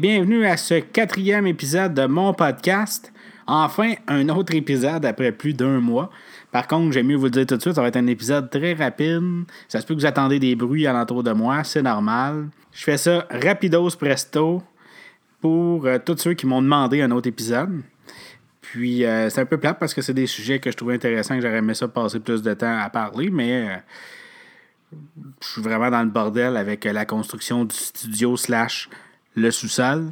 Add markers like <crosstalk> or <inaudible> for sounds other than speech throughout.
bienvenue à ce quatrième épisode de mon podcast. Enfin, un autre épisode après plus d'un mois. Par contre, j'aime mieux vous le dire tout de suite, ça va être un épisode très rapide. Ça se peut que vous attendez des bruits alentour de moi, c'est normal. Je fais ça rapidos presto pour euh, tous ceux qui m'ont demandé un autre épisode. Puis euh, c'est un peu plate parce que c'est des sujets que je trouvais intéressants, que j'aurais aimé ça passer plus de temps à parler, mais euh, je suis vraiment dans le bordel avec la construction du studio slash le sous-sol.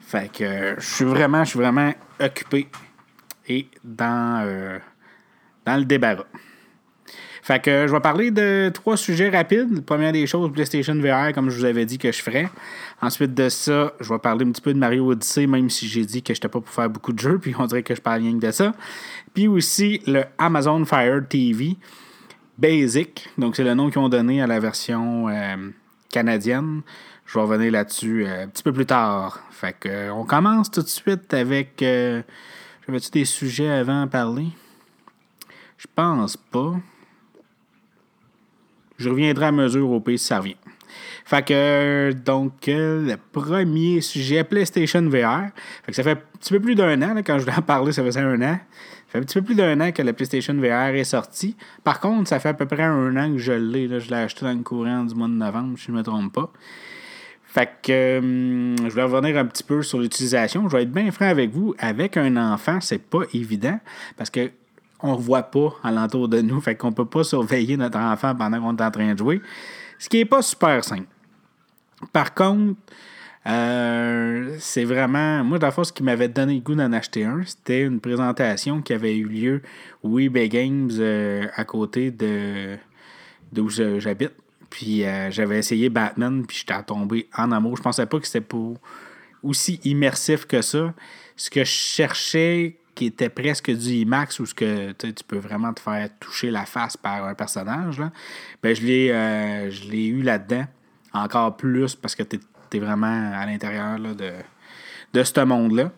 Fait que je suis vraiment, je suis vraiment occupé et dans, euh, dans le débarras. Fait que je vais parler de trois sujets rapides. Première des choses, PlayStation VR, comme je vous avais dit que je ferais. Ensuite de ça, je vais parler un petit peu de Mario Odyssey, même si j'ai dit que je n'étais pas pour faire beaucoup de jeux, puis on dirait que je parle rien que de ça. Puis aussi le Amazon Fire TV Basic, donc c'est le nom qu'ils ont donné à la version euh, canadienne. Je vais revenir là-dessus euh, un petit peu plus tard. Fait que, euh, on commence tout de suite avec. Euh, J'avais-tu des sujets avant à parler? Je pense pas. Je reviendrai à mesure au pays si ça revient. Fait que, donc, le premier sujet, PlayStation VR. Fait que ça fait un petit peu plus d'un an, quand je voulais en parler, ça faisait un an. Ça fait un petit peu plus d'un an que la PlayStation VR est sortie. Par contre, ça fait à peu près un an que je l'ai. Je l'ai acheté dans le courant du mois de novembre, si je ne me trompe pas. Fait que hum, je vais revenir un petit peu sur l'utilisation. Je vais être bien franc avec vous. Avec un enfant, c'est pas évident parce que on ne voit pas alentour de nous. Fait qu'on peut pas surveiller notre enfant pendant qu'on est en train de jouer. Ce qui n'est pas super simple. Par contre, euh, c'est vraiment. Moi, la fois, ce qui m'avait donné le goût d'en acheter un, c'était une présentation qui avait eu lieu au eBay Games euh, à côté de d'où j'habite. Puis euh, j'avais essayé Batman, puis j'étais tombé en amour. Je pensais pas que c'était pour aussi immersif que ça. Ce que je cherchais, qui était presque du IMAX, où ce que tu peux vraiment te faire toucher la face par un personnage, là, ben, je l'ai euh, eu là-dedans. Encore plus parce que tu es, vraiment à l'intérieur de, de ce monde-là.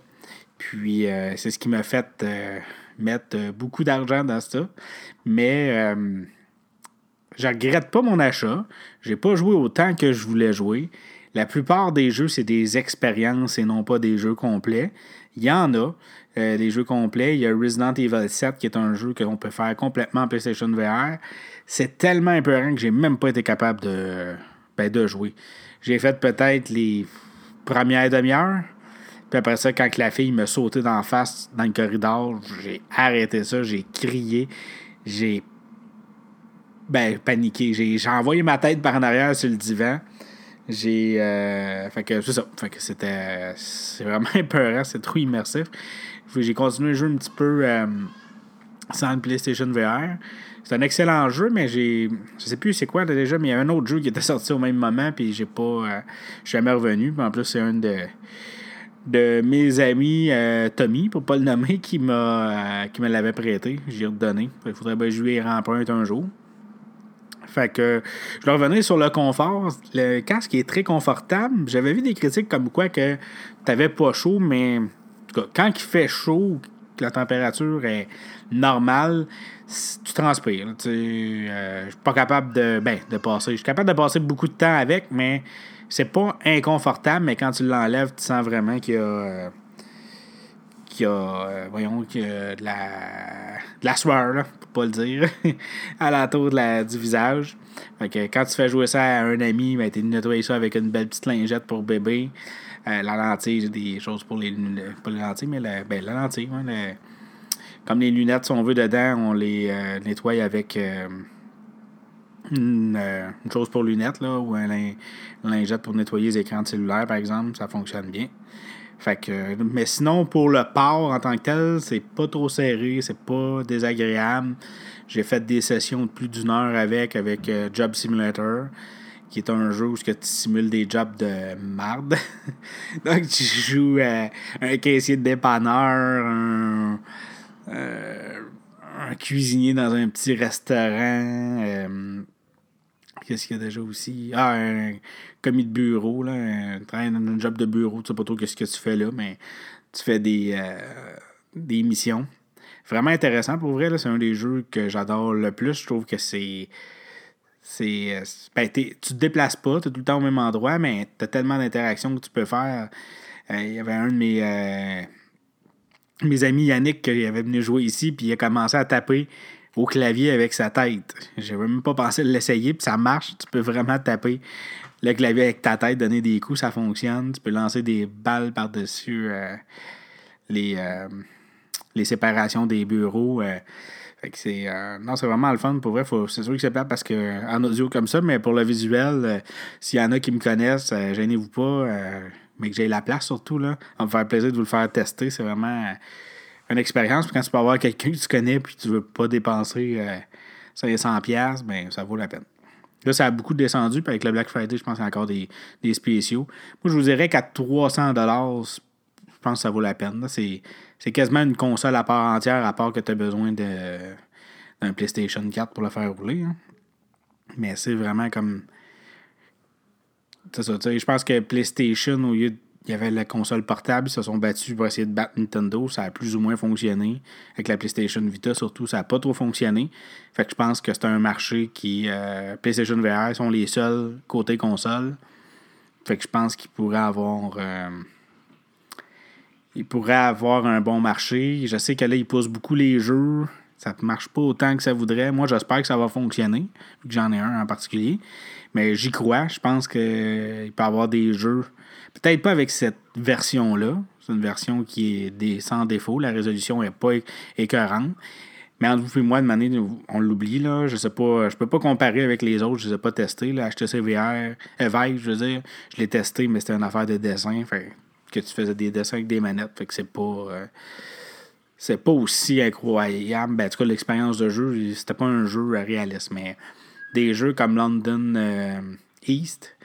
Puis euh, c'est ce qui m'a fait mettre beaucoup d'argent dans ça. Mais je regrette pas mon achat. J'ai pas joué autant que je voulais jouer. La plupart des jeux, c'est des expériences et non pas des jeux complets. Il y en a, euh, des jeux complets. Il y a Resident Evil 7 qui est un jeu qu'on peut faire complètement en PlayStation VR. C'est tellement épeurant que j'ai même pas été capable de, ben, de jouer. J'ai fait peut-être les premières demi-heures. Puis après ça, quand la fille me sautait d'en face dans le corridor, j'ai arrêté ça, j'ai crié, j'ai ben, paniqué. J'ai envoyé ma tête par en arrière sur le divan. J'ai. Euh, fait que c'est ça. Fait que c'était. C'est vraiment <laughs> épeurant. C'est trop immersif. J'ai continué à jouer un petit peu euh, sans le PlayStation VR. C'est un excellent jeu, mais j'ai. Je sais plus c'est quoi déjà, mais il y a un autre jeu qui était sorti au même moment, puis j'ai pas. Euh, je suis jamais revenu. en plus, c'est un de de mes amis Tommy, pour pas le nommer, qui m'a qui me l'avait prêté. J'ai redonné. Il faudrait que je un jour. Fait que je vais revenir sur le confort. Le casque est très confortable. J'avais vu des critiques comme quoi que tu n'avais pas chaud, mais quand il fait chaud, que la température est normale, tu transpires. Euh, je suis pas capable de, ben, de passer. Je suis capable de passer beaucoup de temps avec, mais c'est pas inconfortable, mais quand tu l'enlèves, tu sens vraiment qu'il y a. Euh, qu'il y a, euh, voyons, a de la, de la sueur, là, pas le dire, <laughs> à l'entour de la, du visage. Fait que quand tu fais jouer ça à un ami, ben, tu nettoyer ça avec une belle petite lingette pour bébé. Euh, la lentille, j'ai des choses pour les pas les lentilles, mais la, ben, la lentille. comme les lunettes, si on veut, dedans, on les euh, nettoie avec euh, une, chose pour lunettes, là, ou un lingette pour nettoyer les écrans de cellulaire, par exemple. Ça fonctionne bien. Fait que, mais sinon, pour le port en tant que tel, c'est pas trop serré, c'est pas désagréable. J'ai fait des sessions de plus d'une heure avec, avec euh, Job Simulator, qui est un jeu où tu simules des jobs de marde. <laughs> Donc, tu joues euh, un caissier de dépanneur, un, euh, un, cuisinier dans un petit restaurant. Qu'est-ce qu'il y a déjà aussi? Ah, un commis de bureau, là, un, un job de bureau, tu sais pas trop qu'est-ce que tu fais là, mais tu fais des, euh, des missions. Vraiment intéressant pour vrai, c'est un des jeux que j'adore le plus. Je trouve que c'est c'est. Ben, tu te déplaces pas, tu es tout le temps au même endroit, mais tu as tellement d'interactions que tu peux faire. Il y avait un de mes, mes amis Yannick qui avait venu jouer ici, puis il a commencé à taper au clavier avec sa tête. J'ai même pas pensé l'essayer, puis ça marche. Tu peux vraiment taper le clavier avec ta tête, donner des coups, ça fonctionne. Tu peux lancer des balles par-dessus euh, les, euh, les séparations des bureaux. Euh. c'est non, c'est vraiment le fun. Pour vrai, c'est sûr que c'est pas parce que en audio comme ça, mais pour le visuel, s'il y en a qui me connaissent, gênez-vous pas. mais que j'ai la place surtout, là. On me faire plaisir de vous le faire tester. C'est vraiment une expérience. Quand tu peux avoir quelqu'un que tu connais puis tu veux pas dépenser 500$, ben ça vaut la peine. Là, ça a beaucoup descendu. Puis avec le Black Friday, je pense qu'il y a encore des, spéciaux. Moi, je vous dirais qu'à 300 je pense que ça vaut la peine. C'est, quasiment une console à part entière, à part que tu as besoin d'un PlayStation 4 pour le faire rouler. Hein. Mais c'est vraiment comme. C'est ça, je pense que PlayStation, au lieu de il y avait la console portable, ils se sont battus pour essayer de battre Nintendo. Ça a plus ou moins fonctionné. Avec la PlayStation Vita, surtout, ça n'a pas trop fonctionné. Fait que je pense que c'est un marché qui. Euh, PlayStation VR sont les seuls côté console. Fait que je pense qu'ils pourraient avoir. Euh, ils pourraient avoir un bon marché. Je sais que là, ils poussent beaucoup les jeux. Ça ne marche pas autant que ça voudrait. Moi, j'espère que ça va fonctionner, vu que j'en ai un en particulier. Mais j'y crois. Je pense qu'il peut y avoir des jeux Peut-être pas avec cette version-là. C'est une version qui est sans défaut. La résolution n'est pas écœurante. Mais entre vous et moi, de manière, on l'oublie, là. Je sais pas. Je peux pas comparer avec les autres. Je les ai pas testés. Là. HTC VR, euh, je veux dire. Je l'ai testé, mais c'était une affaire de dessin. Fait que tu faisais des dessins avec des manettes. Fait que c'est pas. Euh, c'est pas aussi incroyable. Ben, en tout cas, l'expérience de jeu, c'était pas un jeu réaliste. Mais des jeux comme London euh, East,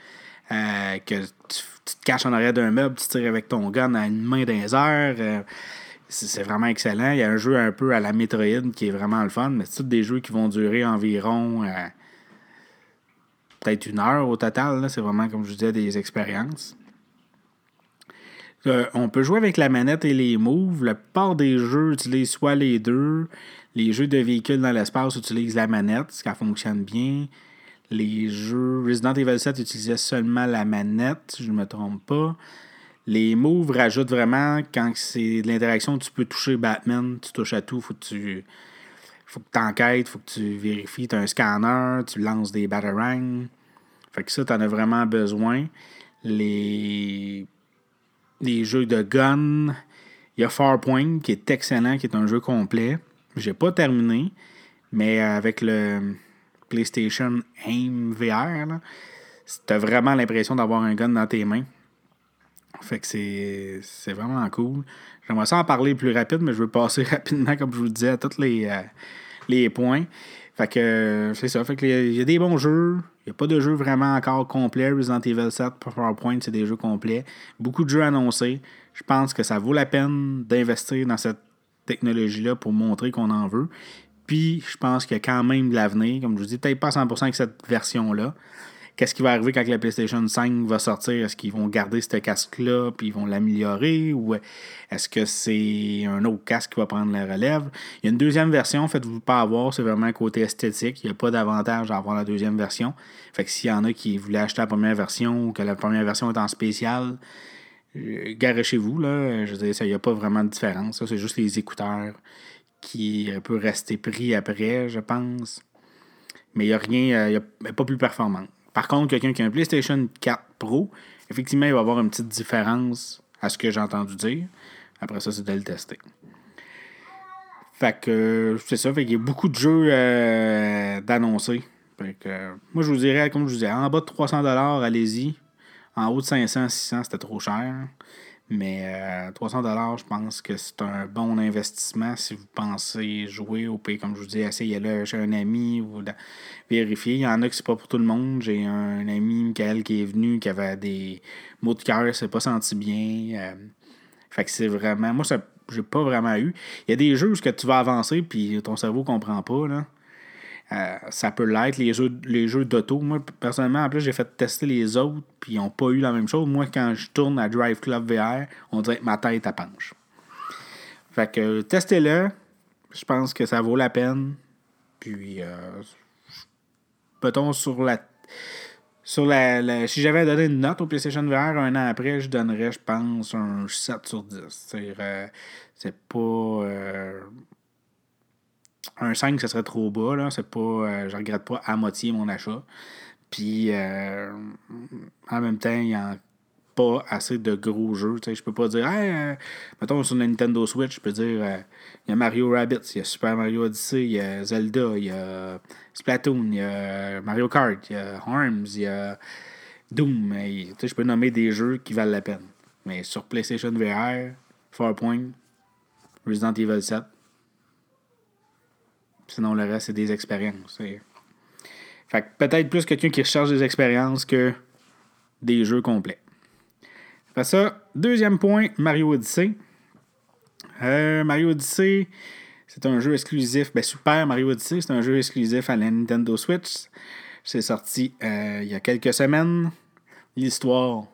que tu tu te caches en arrière d'un meuble, tu tires avec ton gun à une main d'un heures. Euh, c'est vraiment excellent. Il y a un jeu un peu à la Metroid qui est vraiment le fun, mais c'est des jeux qui vont durer environ euh, peut-être une heure au total. C'est vraiment, comme je disais, des expériences. Euh, on peut jouer avec la manette et les moves. La plupart des jeux utilisent soit les deux. Les jeux de véhicules dans l'espace utilisent la manette, ce qui fonctionne bien. Les jeux Resident Evil 7 utilisaient seulement la manette, si je ne me trompe pas. Les moves rajoutent vraiment, quand c'est de l'interaction, tu peux toucher Batman, tu touches à tout, faut que tu faut que tu enquêtes, faut que tu vérifies, tu as un scanner, tu lances des batarangs. Fait que ça, tu en as vraiment besoin. Les, les jeux de gun, il y a Farpoint qui est excellent, qui est un jeu complet. J'ai pas terminé, mais avec le PlayStation Aim VR, t'as vraiment l'impression d'avoir un gun dans tes mains. Fait que c'est vraiment cool. J'aimerais ça en parler plus rapide, mais je veux passer <laughs> rapidement, comme je vous disais, à tous les, euh, points. Fait que c'est ça. Fait que il y a des bons jeux. Il n'y a pas de jeux vraiment encore complets. Resident Evil 7, PowerPoint, c'est des jeux complets. Beaucoup de jeux annoncés. Je pense que ça vaut la peine d'investir dans cette technologie-là pour montrer qu'on en veut. Puis, je pense qu'il y a quand même de l'avenir. Comme je vous dis, peut-être pas 100% avec cette version-là. Qu'est-ce qui va arriver quand la PlayStation 5 va sortir? Est-ce qu'ils vont garder ce casque-là puis ils vont l'améliorer? Ou est-ce que c'est un autre casque qui va prendre la relève? Il y a une deuxième version, faites-vous pas avoir, c'est vraiment côté esthétique. Il n'y a pas d'avantage à avoir la deuxième version. Fait que s'il y en a qui voulaient acheter la première version ou que la première version est en spécial, euh, garez chez vous. Là. Je veux dire, il n'y a pas vraiment de différence. c'est juste les écouteurs qui peut rester pris après, je pense. Mais il n'y a rien, il a pas plus performant. Par contre, quelqu'un qui a un PlayStation 4 Pro, effectivement, il va avoir une petite différence à ce que j'ai entendu dire. Après ça, c'est de le tester. Fait que c'est ça, fait qu'il y a beaucoup de jeux euh, d'annoncer. Fait que moi je vous dirais, comme je vous disais, en bas de 300$, allez-y. En haut de 500, 600, c'était trop cher. Mais 300 euh, dollars, je pense que c'est un bon investissement si vous pensez jouer au pays. Comme je vous dis, essayez-le chez un ami ou vérifier. Il y en a qui c'est pas pour tout le monde. J'ai un ami, Michael, qui est venu, qui avait des mots de cœur, s'est pas senti bien. Euh, fait que c'est vraiment. Moi, ça j'ai pas vraiment eu. Il y a des jeux où tu vas avancer puis ton cerveau comprend pas. Là. Euh, ça peut l'être, les jeux, les jeux d'auto. Moi, personnellement, en plus, j'ai fait tester les autres, puis ils n'ont pas eu la même chose. Moi, quand je tourne à Drive Club VR, on dirait que ma tête à penche. Fait que testez-le. Je pense que ça vaut la peine. Puis, euh, mettons, sur la. Sur la, si j'avais donné une note au PlayStation VR un an après, je donnerais, je pense, un 7 sur 10. C'est, c'est pas. Un 5, ce serait trop bas. Là. C'est pas, euh, je regrette pas à moitié mon achat. Puis, euh, en même temps, il y a pas assez de gros jeux. Je peux pas dire, euh, mettons sur Nintendo Switch, je peux dire, il y a Mario Rabbit, il y a Super Mario Odyssey, il y a Zelda, il y a Splatoon, il y a Mario Kart, il y a Arms, il y a Doom. Je peux nommer des jeux qui valent la peine. Mais sur PlayStation VR, Farpoint, Resident Evil 7, Sinon, le reste, c'est des expériences. Fait que peut-être plus quelqu'un qui recherche des expériences que des jeux complets. Fait ça, deuxième point, Mario Odyssey. Euh, Mario Odyssey, c'est un jeu exclusif. Ben, Super Mario Odyssey, c'est un jeu exclusif à la Nintendo Switch. C'est sorti euh, il y a quelques semaines. L'histoire,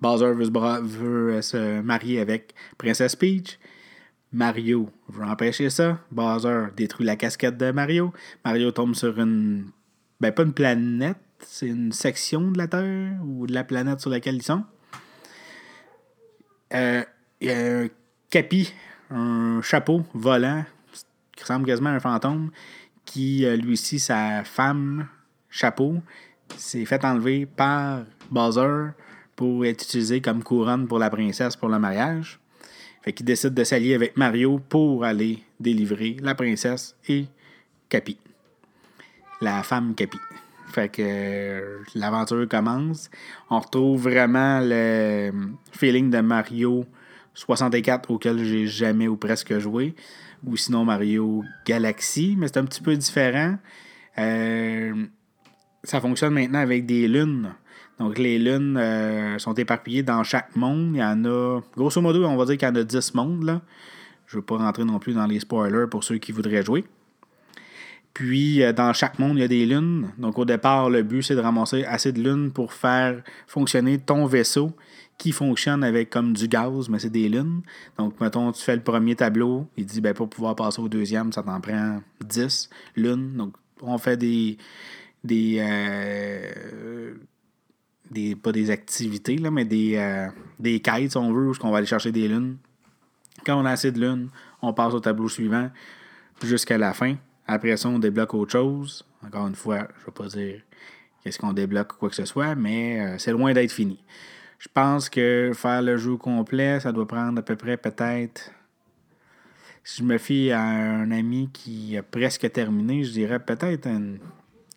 Bowser veut, se marier avec Princess Peach. Mario veut empêcher ça. Bowser détruit la casquette de Mario. Mario tombe sur une. Ben, pas une planète, c'est une section de la Terre ou de la planète sur laquelle ils sont. Euh, il y a un capi, un chapeau volant, qui ressemble quasiment à un fantôme, qui, euh, lui aussi, sa femme, chapeau, s'est fait enlever par Bowser pour être utilisé comme couronne pour la princesse pour le mariage. Fait qu'il décide de s'allier avec Mario pour aller délivrer la princesse et Capi. La femme Capi. Fait que euh, l'aventure commence. On retrouve vraiment le feeling de Mario 64 auquel j'ai jamais ou presque joué. Ou sinon Mario Galaxy, mais c'est un petit peu différent. Euh, ça fonctionne maintenant avec des lunes. Donc, les lunes euh, sont éparpillées dans chaque monde. Il y en a, grosso modo, on va dire qu'il y en a 10 mondes. Là. Je ne veux pas rentrer non plus dans les spoilers pour ceux qui voudraient jouer. Puis, euh, dans chaque monde, il y a des lunes. Donc, au départ, le but, c'est de ramasser assez de lunes pour faire fonctionner ton vaisseau qui fonctionne avec comme du gaz, mais c'est des lunes. Donc, mettons, tu fais le premier tableau. Il dit, ben, pour pouvoir passer au deuxième, ça t'en prend 10 lunes. Donc, on fait des. Des euh, des, pas des activités, là, mais des, euh, des quêtes, si on veut, où on va aller chercher des lunes. Quand on a assez de lunes, on passe au tableau suivant jusqu'à la fin. Après ça, on débloque autre chose. Encore une fois, je ne vais pas dire qu'est-ce qu'on débloque ou quoi que ce soit, mais euh, c'est loin d'être fini. Je pense que faire le jeu complet, ça doit prendre à peu près peut-être. Si je me fie à un ami qui a presque terminé, je dirais peut-être une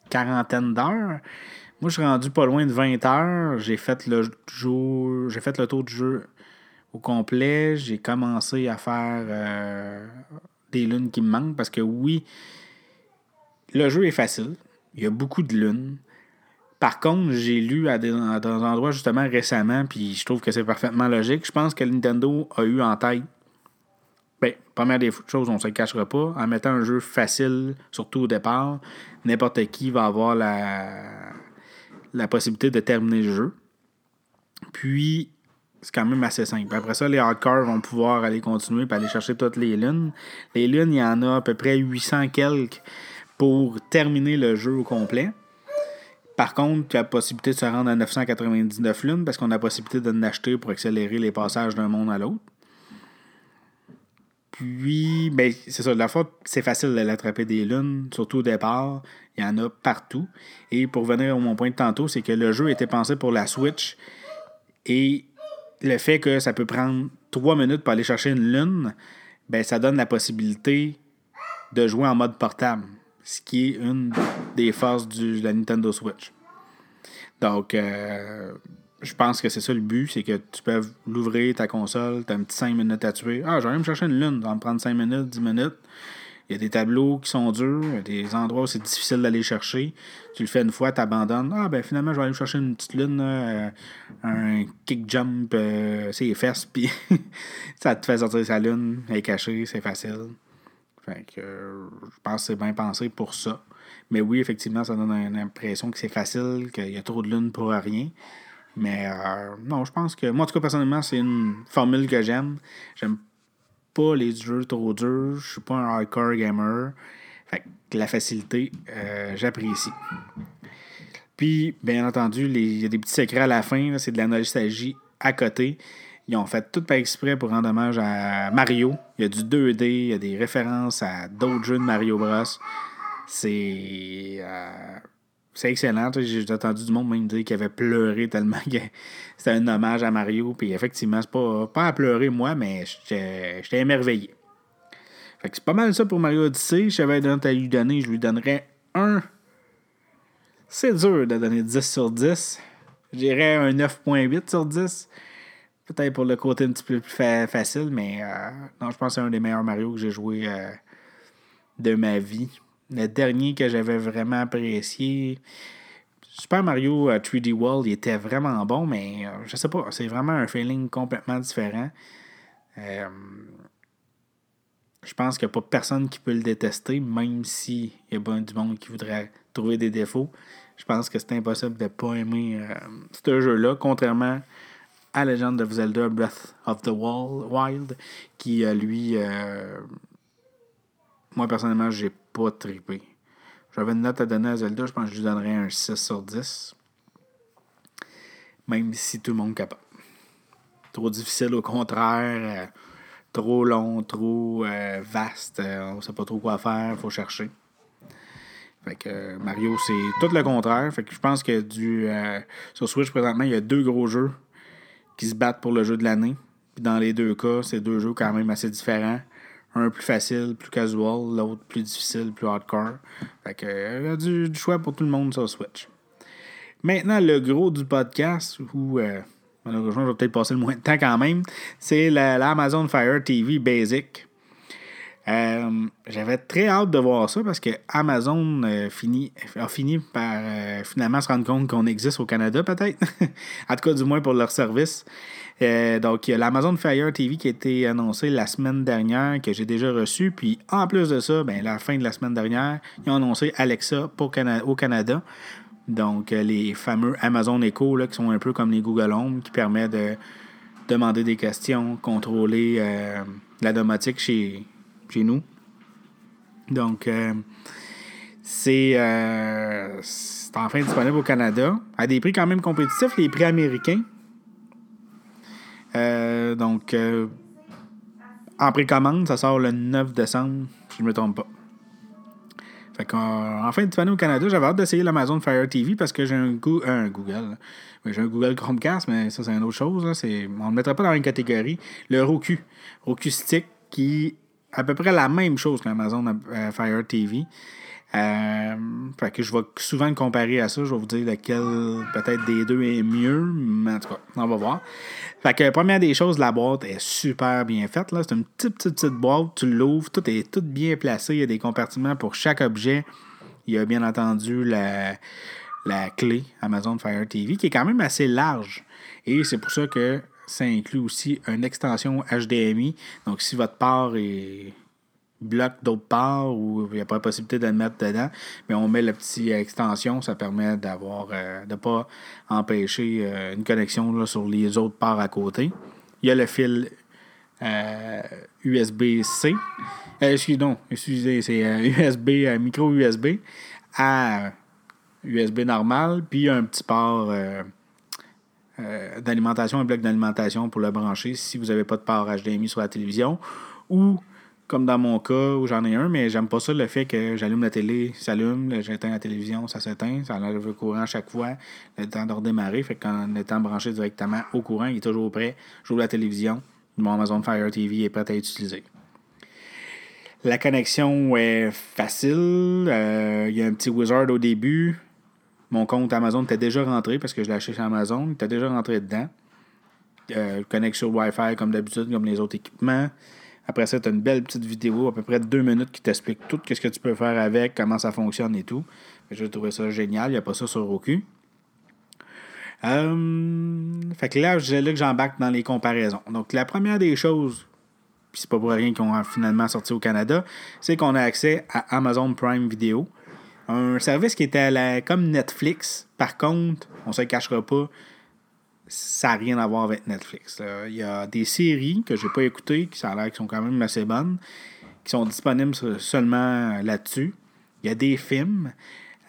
quarantaine d'heures. Moi, je suis rendu pas loin de 20 heures. J'ai fait le jour, j'ai fait le tour du jeu au complet. J'ai commencé à faire euh, des lunes qui me manquent parce que oui, le jeu est facile. Il y a beaucoup de lunes. Par contre, j'ai lu à des, endroits justement récemment, puis je trouve que c'est parfaitement logique. Je pense que Nintendo a eu en tête Bien, première des choses, on ne se cachera pas. En mettant un jeu facile, surtout au départ, n'importe qui va avoir la, la possibilité de terminer le jeu. Puis, c'est quand même assez simple. Après ça, les hardcore vont pouvoir aller continuer et aller chercher toutes les lunes. Les lunes, il y en a à peu près 800 quelques pour terminer le jeu au complet. Par contre, tu as la possibilité de se rendre à 999 lunes parce qu'on a la possibilité de l'acheter pour accélérer les passages d'un monde à l'autre. Puis, ben, c'est ça, la fois, c'est facile de l'attraper des lunes, surtout au départ. Il y en a partout. Et pour venir à mon point de tantôt, c'est que le jeu était pensé pour la Switch. Et le fait que ça peut prendre trois minutes pour aller chercher une lune, ben, ça donne la possibilité de jouer en mode portable. Ce qui est une des forces de la Nintendo Switch. Donc, euh, je pense que c'est ça le but, c'est que tu peux l'ouvrir ta console, tu as un petit 5 minutes à tuer. Ah, j'aurais me chercher une lune, ça va me prendre 5 minutes, 10 minutes. Il y a des tableaux qui sont durs, il y a des endroits où c'est difficile d'aller chercher. Tu le fais une fois, tu abandonnes. Ah, ben finalement, je vais aller me chercher une petite lune, euh, un kick jump, euh, c'est les fesses, puis <laughs> ça te fait sortir sa lune, elle est cachée, c'est facile. Fait que je pense que c'est bien pensé pour ça. Mais oui, effectivement, ça donne une impression que c'est facile, qu'il y a trop de lunes pour rien. Mais euh, non, je pense que moi, en tout cas, personnellement, c'est une formule que j'aime. J'aime pas les jeux trop durs. Je suis pas un hardcore gamer. Fait que la facilité, euh, j'apprécie. Puis, bien entendu, il y a des petits secrets à la fin. C'est de la nostalgie à côté. Ils ont fait tout par exprès pour rendre hommage à Mario. Il y a du 2D, il y a des références à d'autres jeux de Mario Bros. C'est. Euh, c'est excellent. J'ai entendu du monde même dire qu'il avait pleuré tellement que <laughs> c'était un hommage à Mario. Puis effectivement, c'est pas, pas à pleurer moi, mais j'étais émerveillé. Fait que c'est pas mal ça pour Mario Odyssey. Si j'avais un à lui donner, je lui donnerais un. C'est dur de donner 10 sur 10. Je dirais un 9.8 sur 10. Peut-être pour le côté un petit peu plus facile, mais euh, non, je pense que c'est un des meilleurs Mario que j'ai joué euh, de ma vie. Le dernier que j'avais vraiment apprécié, Super Mario 3D euh, World, il était vraiment bon, mais je sais pas, c'est vraiment un feeling complètement différent. je pense qu'il n'y a pas personne qui peut le détester, même s'il y a bien du monde qui voudrait trouver des défauts. Je pense que c'est impossible de ne pas aimer ce jeu-là, contrairement à Legend of Zelda Breath of the Wild, qui, euh, lui, euh, moi personnellement, j'ai pas trippé. J'avais une note à donner à Zelda, je pense que je lui donnerais un 6 sur 10. Même si tout le monde capable. Trop difficile au contraire, euh, trop long, trop vaste, on sait pas trop quoi faire, faut chercher. Fait que Mario, c'est tout le contraire. Fait que je pense que du sur Switch présentement, il y a deux gros jeux qui se battent pour le jeu de l'année. dans les deux cas, c'est deux jeux quand même assez différents. Un plus facile, plus casual, l'autre plus difficile, plus hardcore. Fait que, il y a du, choix pour tout le monde sur Switch. Maintenant, le gros du podcast, où euh, malheureusement, je vais peut-être passer le moins de temps quand même, c'est l'Amazon Fire TV Basic. Euh, j'avais très hâte de voir ça parce que Amazon euh, a fini par euh, finalement se rendre compte qu'on existe au Canada, peut-être. <laughs> en tout cas, du moins pour leur service. Donc, il y a l'Amazon Fire TV qui a été annoncé la semaine dernière, que j'ai déjà reçu. Puis, en plus de ça, ben, la fin de la semaine dernière, ils ont annoncé Alexa pour au Canada. Donc, les fameux Amazon Echo, là, qui sont un peu comme les Google Home, qui permettent de demander des questions, contrôler la domotique chez, nous. Donc, euh, euh, c'est enfin disponible au Canada à des prix quand même compétitifs, les prix américains. Euh, donc, en précommande, ça sort le 9 décembre, si je me trompe pas. Fait qu'enfin disponible au Canada, j'avais hâte d'essayer l'Amazon Fire TV parce que j'ai un, Google. J'ai un Google Chromecast, mais ça, c'est une autre chose. on ne le mettra pas dans une catégorie. Le Roku. Roku Stick qui à peu près la même chose qu'Amazon euh, Fire TV. Euh, fait que je vais souvent le comparer à ça. Je vais vous dire lequel peut-être des deux est mieux. Mais en tout cas, on va voir. Fait que première des choses, la boîte est super bien faite. C'est une petite, petite, petite boîte. Tu l'ouvres, tout est tout bien placé. Il y a des compartiments pour chaque objet. Il y a bien entendu la, la clé Amazon Fire TV qui est quand même assez large. Et c'est pour ça que ça inclut aussi une extension HDMI. Donc, si votre port est bloque d'autre part ou il n'y a pas la possibilité de le mettre dedans, mais on met la petite extension, ça permet d'avoir euh, de ne pas empêcher euh, une connexion sur les autres parts à côté. Il y a le fil USB-C. Euh, excusez, c'est USB, micro USB à USB normal, puis un petit port d'alimentation, un bloc d'alimentation pour le brancher si vous n'avez pas de port HDMI sur la télévision. Ou, comme dans mon cas, où j'en ai un, mais j'aime pas ça le fait que j'allume la télé, ça s'allume, j'éteins la télévision, ça s'éteint, ça enlève le courant chaque fois, le temps de redémarrer. Fait qu'en étant branché directement au courant, il est toujours prêt. J'ouvre la télévision, mon Amazon Fire TV est prêt à utiliser. La connexion est facile. Euh, il y a un petit wizard au début. Mon compte Amazon était déjà rentré parce que je l'ai acheté chez Amazon. Il était déjà rentré dedans. Euh, connexion Wi-Fi comme d'habitude, comme les autres équipements. Après ça, tu as une belle petite vidéo, à peu près deux minutes, qui t'explique tout ce que tu peux faire avec, comment ça fonctionne et tout. Je trouvé ça génial. Il n'y a pas ça sur Roku. Euh, fait que là, c'est là que j'embarque dans les comparaisons. Donc, la première des choses, puis c'est pas pour rien qu'on a finalement sorti au Canada, c'est qu'on a accès à Amazon Prime Video. Un service qui était la, comme Netflix. Par contre, on se cachera pas, ça n'a rien à voir avec Netflix. Il y a des séries que je n'ai pas écoutées, qui a l'air qui sont quand même assez bonnes, qui sont disponibles seulement là-dessus. Il y a des films,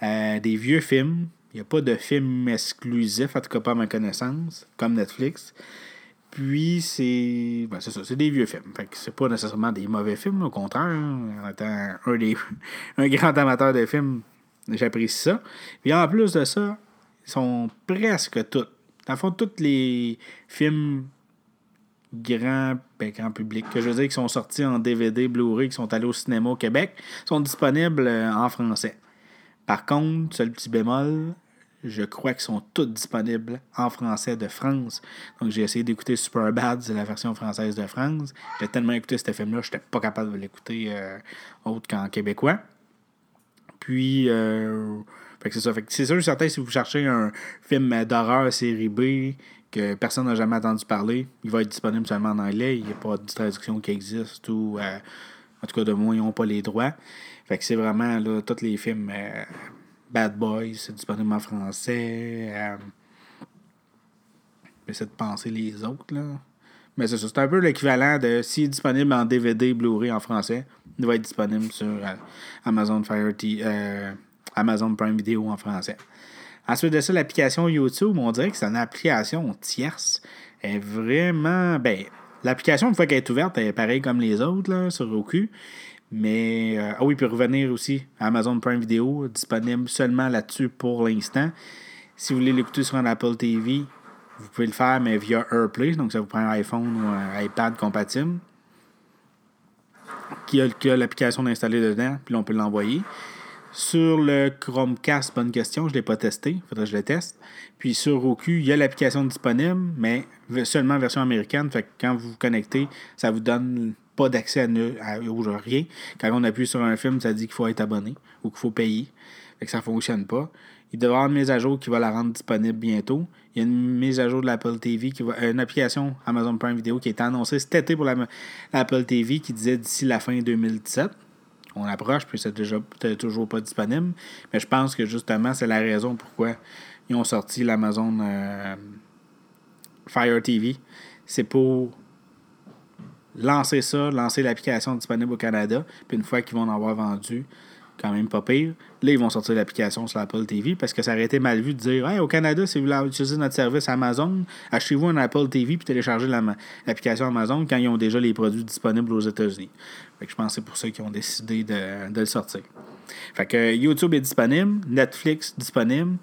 euh, des vieux films, Il n'y a pas de film exclusif, en tout cas pas à ma connaissance, comme Netflix. Puis c'est. Ben, c'est ça, c'est des vieux films. Fait que c'est pas nécessairement des mauvais films, au contraire. En étant un, des, <laughs> un grand amateur de films, j'apprécie ça. Puis en plus de ça, ils sont presque tous. Dans fond, tous les films grand, ben, grand public, que je veux dire, qui sont sortis en DVD, Blu-ray, qui sont allés au cinéma au Québec, sont disponibles euh, en français. Par contre, seul petit bémol, je crois qu'ils sont tous disponibles en français de France. Donc j'ai essayé d'écouter Superbad, c'est la version française de France. J'ai tellement écouté ce film-là, je n'étais pas capable de l'écouter euh, autre qu'en québécois. Puis, euh, c'est ça. c'est sûr certain, si vous cherchez un film d'horreur série B que personne n'a jamais entendu parler, il va être disponible seulement en anglais. Il n'y a pas de traduction qui existe ou, euh, en tout cas, de moins, ils n'ont pas les droits. Fait que c'est vraiment, là, tous les films euh, Bad Boys, c'est disponible en français. Euh, J'essaie de penser les autres, là. Mais c'est ça, c'est un peu l'équivalent de s'il est disponible en DVD, Blu-ray en français, il va être disponible sur Amazon Fire TV. Amazon Prime Video en français. Ensuite de ça, l'application YouTube, on dirait que c'est une application tierce. Elle est vraiment. Ben, l'application, une fois qu'elle est ouverte, elle est pareille comme les autres là, sur Roku. Mais. Euh, ah oui, puis revenir aussi à Amazon Prime Video, disponible seulement là-dessus pour l'instant. Si vous voulez l'écouter sur un Apple TV, vous pouvez le faire, mais via AirPlay. Donc, ça vous prend un iPhone ou un iPad compatible. Qui a, l'application d'installer dedans, puis on peut l'envoyer. Sur le Chromecast, bonne question, je ne l'ai pas testé, il faudrait que je le teste. Puis sur Roku, il y a l'application disponible, mais seulement en version américaine. Fait que quand vous vous connectez, ça vous donne pas d'accès à, rien. Quand on appuie sur un film, ça dit qu'il faut être abonné ou qu'il faut payer. Fait que ça ne fonctionne pas. Il devrait y avoir une mise à jour qui va la rendre disponible bientôt. Il y a une mise à jour de l'Apple TV, qui va, une application Amazon Prime Video qui est annoncée cet été pour l'Apple TV qui disait d'ici la fin 2017 on approche, puis c'est déjà toujours pas disponible. Mais je pense que justement, c'est la raison pourquoi ils ont sorti l'Amazon euh, Fire TV. C'est pour lancer ça, lancer l'application disponible au Canada, puis une fois qu'ils vont en avoir vendu, quand même pas pire. Là, ils vont sortir l'application sur l'Apple TV parce que ça aurait été mal vu de dire hey, au Canada, si vous voulez utiliser notre service Amazon, achetez-vous un Apple TV puis téléchargez l'application Amazon quand ils ont déjà les produits disponibles aux États-Unis. je pense que c'est pour ça qu'ils ont décidé de, le sortir. Fait que YouTube est disponible, Netflix disponible,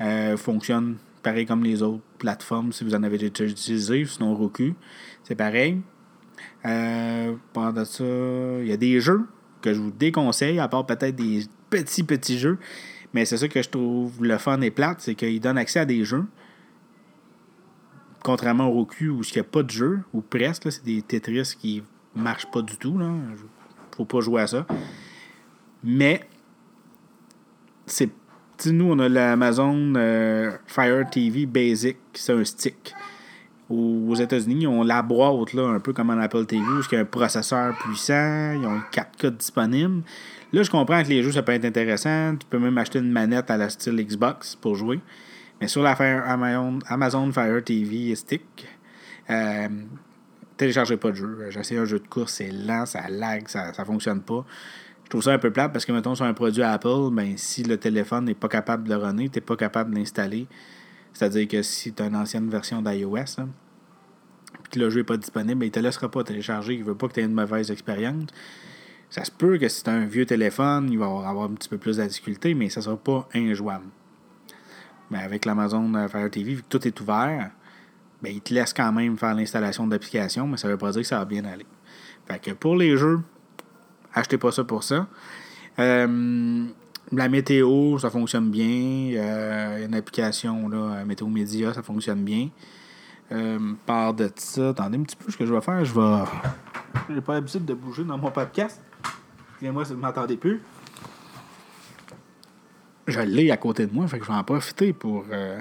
euh, fonctionne pareil comme les autres plateformes si vous en avez déjà utilisé, sinon Roku, c'est pareil. Euh, pendant ça, il y a des jeux que je vous déconseille, à part peut-être des petits, petits jeux. Mais c'est ça que je trouve le fun et plate, c'est qu'il donne accès à des jeux. Contrairement au Roku où il n'y a pas de jeu, ou presque, c'est des Tetris qui marchent pas du tout. Là. Faut pas jouer à ça. Mais c'est. Nous, on a l'Amazon euh, Fire TV Basic, c'est un stick aux États-Unis, ils ont la boîte, là, un peu comme en Apple TV, où il y a un processeur puissant, ils ont 4 codes disponibles. Là, je comprends que les jeux, ça peut être intéressant. Tu peux même acheter une manette à la style Xbox pour jouer. Mais sur la Amazon, Fire TV Stick, euh, téléchargez pas de jeu. J'ai essayé un jeu de course, c'est lent, ça lag, ça, ne fonctionne pas. Je trouve ça un peu plate parce que, mettons, sur un produit Apple, ben, si le téléphone n'est pas capable de le runner, tu n'es pas capable de l'installer. C'est-à-dire que si tu as une ancienne version d'iOS, puis que le jeu n'est pas disponible, il ne te laissera pas télécharger. Il ne veut pas que tu aies une mauvaise expérience. Ça se peut que si tu as un vieux téléphone, il va avoir un petit peu plus de difficulté, mais ça ne sera pas injouable. Mais avec l'Amazon Fire TV, vu que tout est ouvert, ben, il te laisse quand même faire l'installation d'application, mais ça ne veut pas dire que ça va bien aller. Fait que pour les jeux, achetez pas ça pour ça. Euh, la météo, ça fonctionne bien. Euh, une application, là, Météo Média, ça fonctionne bien. Euh, part de ça, attendez un petit peu ce que je vais faire. Je vais. J'ai pas l'habitude de bouger dans mon podcast. Excusez-moi si vous m'entendez plus. Je l'ai à côté de moi, fait que je vais en profiter pour euh,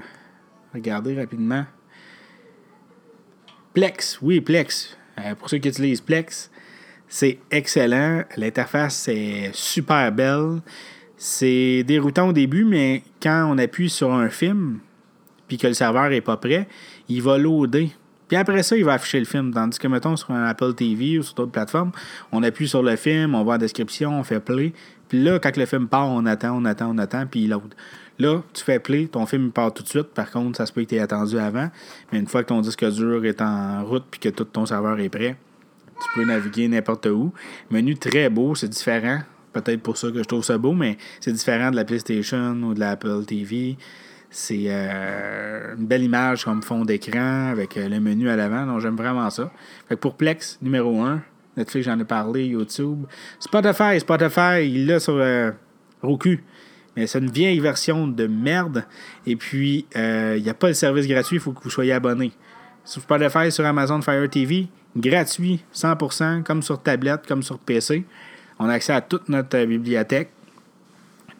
regarder rapidement. Plex, oui, Plex. Euh, pour ceux qui utilisent Plex, c'est excellent. L'interface est super belle. C'est déroutant au début, mais quand on appuie sur un film, puis que le serveur n'est pas prêt, il va loader. Puis après ça, il va afficher le film. Tandis que, mettons, sur un Apple TV ou sur d'autres plateformes, on appuie sur le film, on voit la description, on fait play. Puis là, quand le film part, on attend, on attend, on attend, puis il load. Là, tu fais play, ton film part tout de suite. Par contre, ça se peut que tu aies attendu avant. Mais une fois que ton disque dur est en route puis que tout ton serveur est prêt, tu peux naviguer n'importe où. Menu très beau, c'est différent. Peut-être pour ça que je trouve ça beau, mais c'est différent de la PlayStation ou de l'Apple TV. C'est euh, une belle image comme fond d'écran avec euh, le menu à l'avant. Donc, j'aime vraiment ça. Fait pour Plex, numéro 1, Netflix, j'en ai parlé, YouTube. Spotify, Spotify, il l'a sur euh, Roku. Mais c'est une vieille version de merde. Et puis, il n'y a pas de service gratuit, il faut que vous soyez abonné. Sur Spotify, sur Amazon Fire TV, gratuit, 100%, comme sur tablette, comme sur PC. On a accès à toute notre bibliothèque.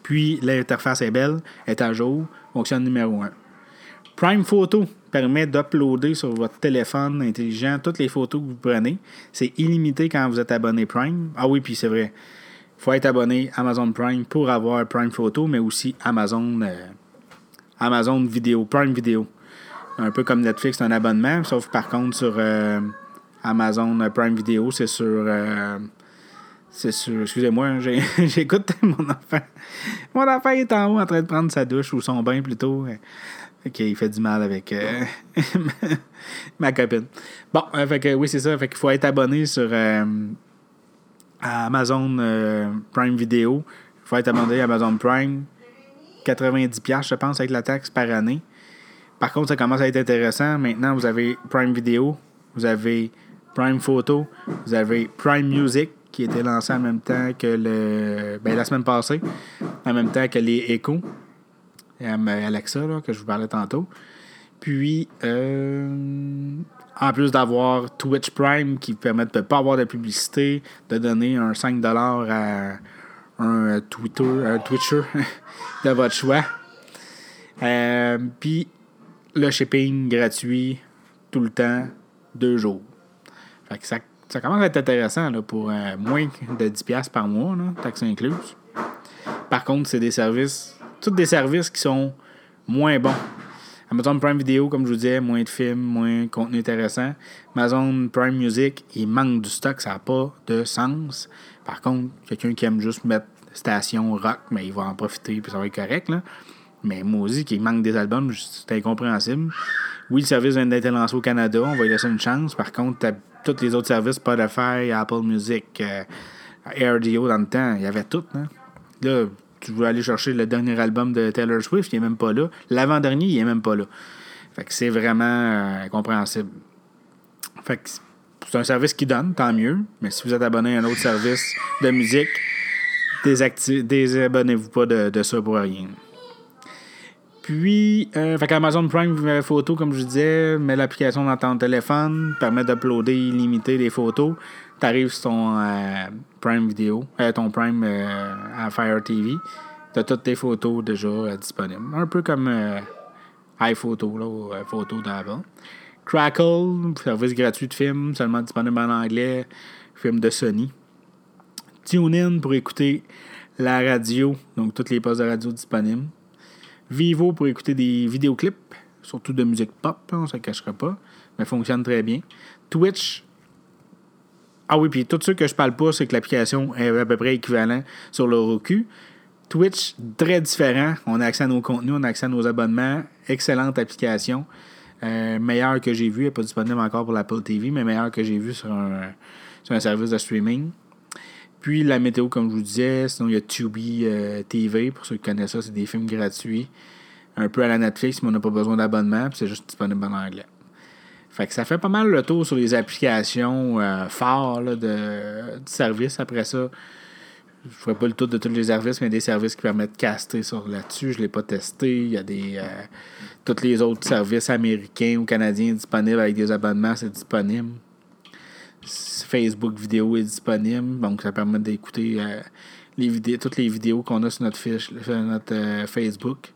Puis, l'interface est belle, est à jour fonctionne numéro 1. Prime Photo permet d'uploader sur votre téléphone intelligent toutes les photos que vous prenez. C'est illimité quand vous êtes abonné Prime. Ah oui, puis c'est vrai. Il faut être abonné Amazon Prime pour avoir Prime Photo, mais aussi Amazon, euh, Amazon Vidéo, Prime Vidéo. Un peu comme Netflix, c'est un abonnement, sauf par contre sur euh, Amazon Prime Vidéo, c'est sur euh, c'est sûr. Excusez-moi, <laughs> j'écoute mon enfant. Mon enfant est en haut en train de prendre sa douche ou son bain plutôt. Ok, il fait du mal avec euh, <laughs> ma copine. Bon, euh, fait que, oui, c'est ça. Fait qu'il faut être abonné sur euh, Amazon Prime Video. Il faut être abonné à Amazon Prime. 90$, je pense, avec la taxe par année. Par contre, ça commence à être intéressant. Maintenant, vous avez Prime Video, vous avez Prime Photo, vous avez Prime Music, qui était lancé en même temps que le. Ben, la semaine passée, en même temps que les Echo. Alexa, là, que je vous parlais tantôt. Puis, euh, en plus d'avoir Twitch Prime qui permet de ne pas avoir de publicité, de donner un 5$ à un Twitter, un Twitcher <laughs> de votre choix. Euh, puis, le shipping gratuit tout le temps, deux jours. Fait que ça ça commence à être intéressant là, pour euh, moins de 10$ par mois, taxes incluses. Par contre, c'est des services, tous des services qui sont moins bons. Amazon Prime Video, comme je vous disais, moins de films, moins de contenu intéressant. Amazon Prime Music, il manque du stock, ça n'a pas de sens. Par contre, quelqu'un qui aime juste mettre station rock, mais il va en profiter puis ça va être correct. Là. Mais dit qu'il manque des albums, c'est incompréhensible. Oui, le service vient d'être lancé au Canada, on va lui laisser une chance. Par contre, tous les autres services, Spotify, Apple Music, euh, AirDio dans le temps, il y avait tout. Hein? Là, tu veux aller chercher le dernier album de Taylor Swift, il n'est même pas là. L'avant-dernier, il n'est même pas là. Fait que c'est vraiment euh, incompréhensible. Fait que c'est un service qui donne, tant mieux. Mais si vous êtes abonné à un autre service de musique, désabonnez-vous pas de, de ça pour rien. Puis, euh, Amazon Prime Photo, comme je disais, met l'application dans ton téléphone, permet d'uploader illimité des photos. Tu arrives sur ton euh, Prime Vidéo, euh, ton Prime euh, à Fire TV. Tu as toutes tes photos déjà disponibles. Un peu comme iPhoto, là, photo d'avant. Crackle, service gratuit de films, seulement disponible en anglais, film de Sony. TuneIn pour écouter la radio, donc toutes les postes de radio disponibles. Vivo pour écouter des vidéoclips, surtout de musique pop, on ne se cachera pas, mais fonctionne très bien. Twitch. Ah oui, puis tout ce que je parle pas, c'est que l'application est à peu près équivalent sur le Roku. Twitch, très différent. On a accès à nos contenus, on a accès à nos abonnements. Excellente application. Euh, meilleure que j'ai vu, elle n'est pas disponible encore pour l'Apple TV, mais meilleure que j'ai vu sur un, sur un service de streaming. Puis la météo, comme je vous disais, sinon il y a Tubi euh, TV, pour ceux qui connaissent ça, c'est des films gratuits. Un peu à la Netflix, mais on n'a pas besoin d'abonnement, puis c'est juste disponible en anglais. Fait que ça fait pas mal le tour sur les applications euh, phares de, service. Après ça, je ne ferai pas le tour de tous les services, mais il y a des services qui permettent de caster sur là-dessus. Je ne l'ai pas testé. Il y a des. Euh, tous les autres services américains ou canadiens disponibles avec des abonnements, c'est disponible. Facebook vidéo est disponible, donc ça permet d'écouter euh, les vidéos, toutes les vidéos qu'on a sur notre fiche, notre euh, Facebook.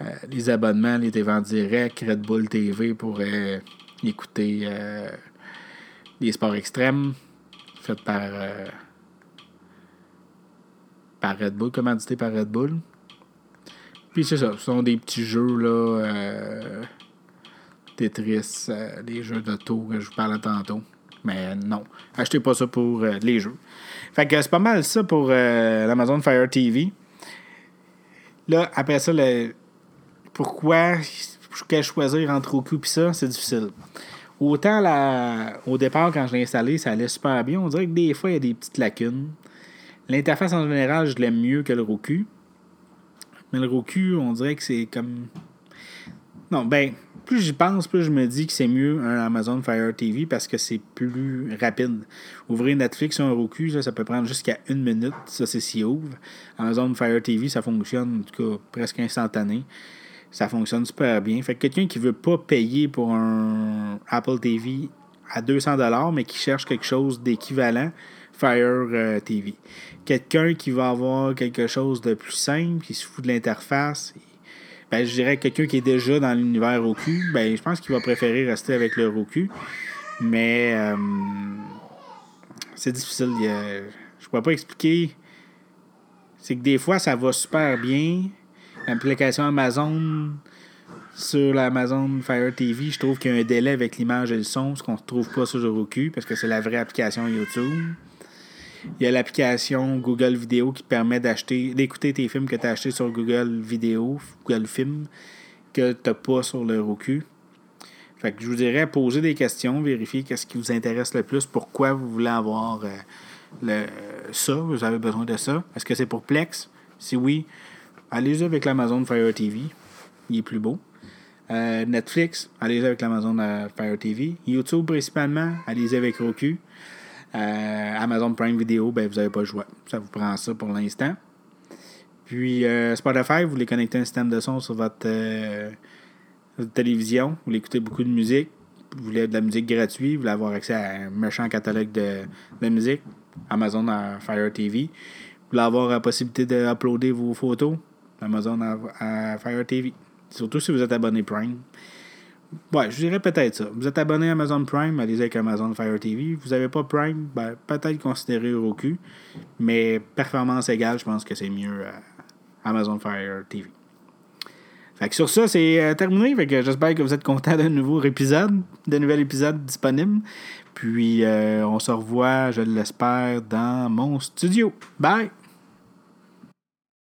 Euh, les abonnements, les TV en direct, Red Bull TV pour écouter les sports extrêmes faits par, par Red Bull, commandité par Red Bull. Puis c'est ça, ce sont des petits jeux là. Tetris, des jeux d'auto que je vous parlais tantôt. Mais non, achetez pas ça pour euh, les jeux. Fait que c'est pas mal ça pour euh, l'Amazon Fire TV. Là, après ça, le, pourquoi choisir entre Roku et ça, c'est difficile. Autant la, au départ, quand je l'ai installé, ça allait super bien. On dirait que des fois, il y a des petites lacunes. L'interface en général, je l'aime mieux que le Roku. Mais le Roku, on dirait que c'est comme. Non, ben, plus j'y pense, plus je me dis que c'est mieux un Amazon Fire TV parce que c'est plus rapide. Ouvrir Netflix sur un Roku, ça, peut prendre jusqu'à une minute. Ça, c'est si ouvre. Amazon Fire TV, ça fonctionne, en tout cas, presque instantané. Ça fonctionne super bien. Fait que quelqu'un qui veut pas payer pour un Apple TV à 200$, mais qui cherche quelque chose d'équivalent, Fire euh, TV. Quelqu'un qui va avoir quelque chose de plus simple, qui se fout de l'interface, ben, je dirais quelqu'un qui est déjà dans l'univers Roku, ben, je pense qu'il va préférer rester avec le Roku. Mais euh, c'est difficile. je ne pourrais pas expliquer. C'est que des fois, ça va super bien. L'application Amazon sur l'Amazon Fire TV, je trouve qu'il y a un délai avec l'image et le son, ce qu'on ne trouve pas sur Roku, parce que c'est la vraie application YouTube. Il y a l'application Google Vidéo qui permet d'acheter, d'écouter tes films que tu as achetés sur Google Vidéo, Google Film, que tu n'as pas sur le Roku. Fait que je vous dirais, poser des questions, vérifier qu'est-ce qui vous intéresse le plus, pourquoi vous voulez avoir euh, le, ça, vous avez besoin de ça. Est-ce que c'est pour Plex? Si oui, allez-y avec l'Amazon Fire TV. Il est plus beau. Euh, Netflix, allez-y avec l'Amazon euh, Fire TV. YouTube principalement, allez-y avec Roku. Euh, Amazon Prime Video, ben, vous n'avez pas le choix. Ça vous prend ça pour l'instant. Puis Spotify, vous voulez connecter un système de son sur votre, télévision. Vous voulez écouter beaucoup de musique. Vous voulez de la musique gratuite. Vous voulez avoir accès à un méchant catalogue de, de musique. Amazon Fire TV. Vous voulez avoir la possibilité d'uploader vos photos. Amazon à, Fire TV. Surtout si vous êtes abonné Prime. Ouais, je dirais peut-être ça. Vous êtes abonné à Amazon Prime, allez-y avec Amazon Fire TV. Vous n'avez pas Prime, ben, peut-être considérer Roku. Mais performance égale, je pense que c'est mieux euh, Amazon Fire TV. Fait que sur ça, c'est euh, terminé. Fait que j'espère que vous êtes content d'un nouveau épisode, d'un nouvel épisode disponible. Puis euh, on se revoit, je l'espère, dans mon studio. Bye!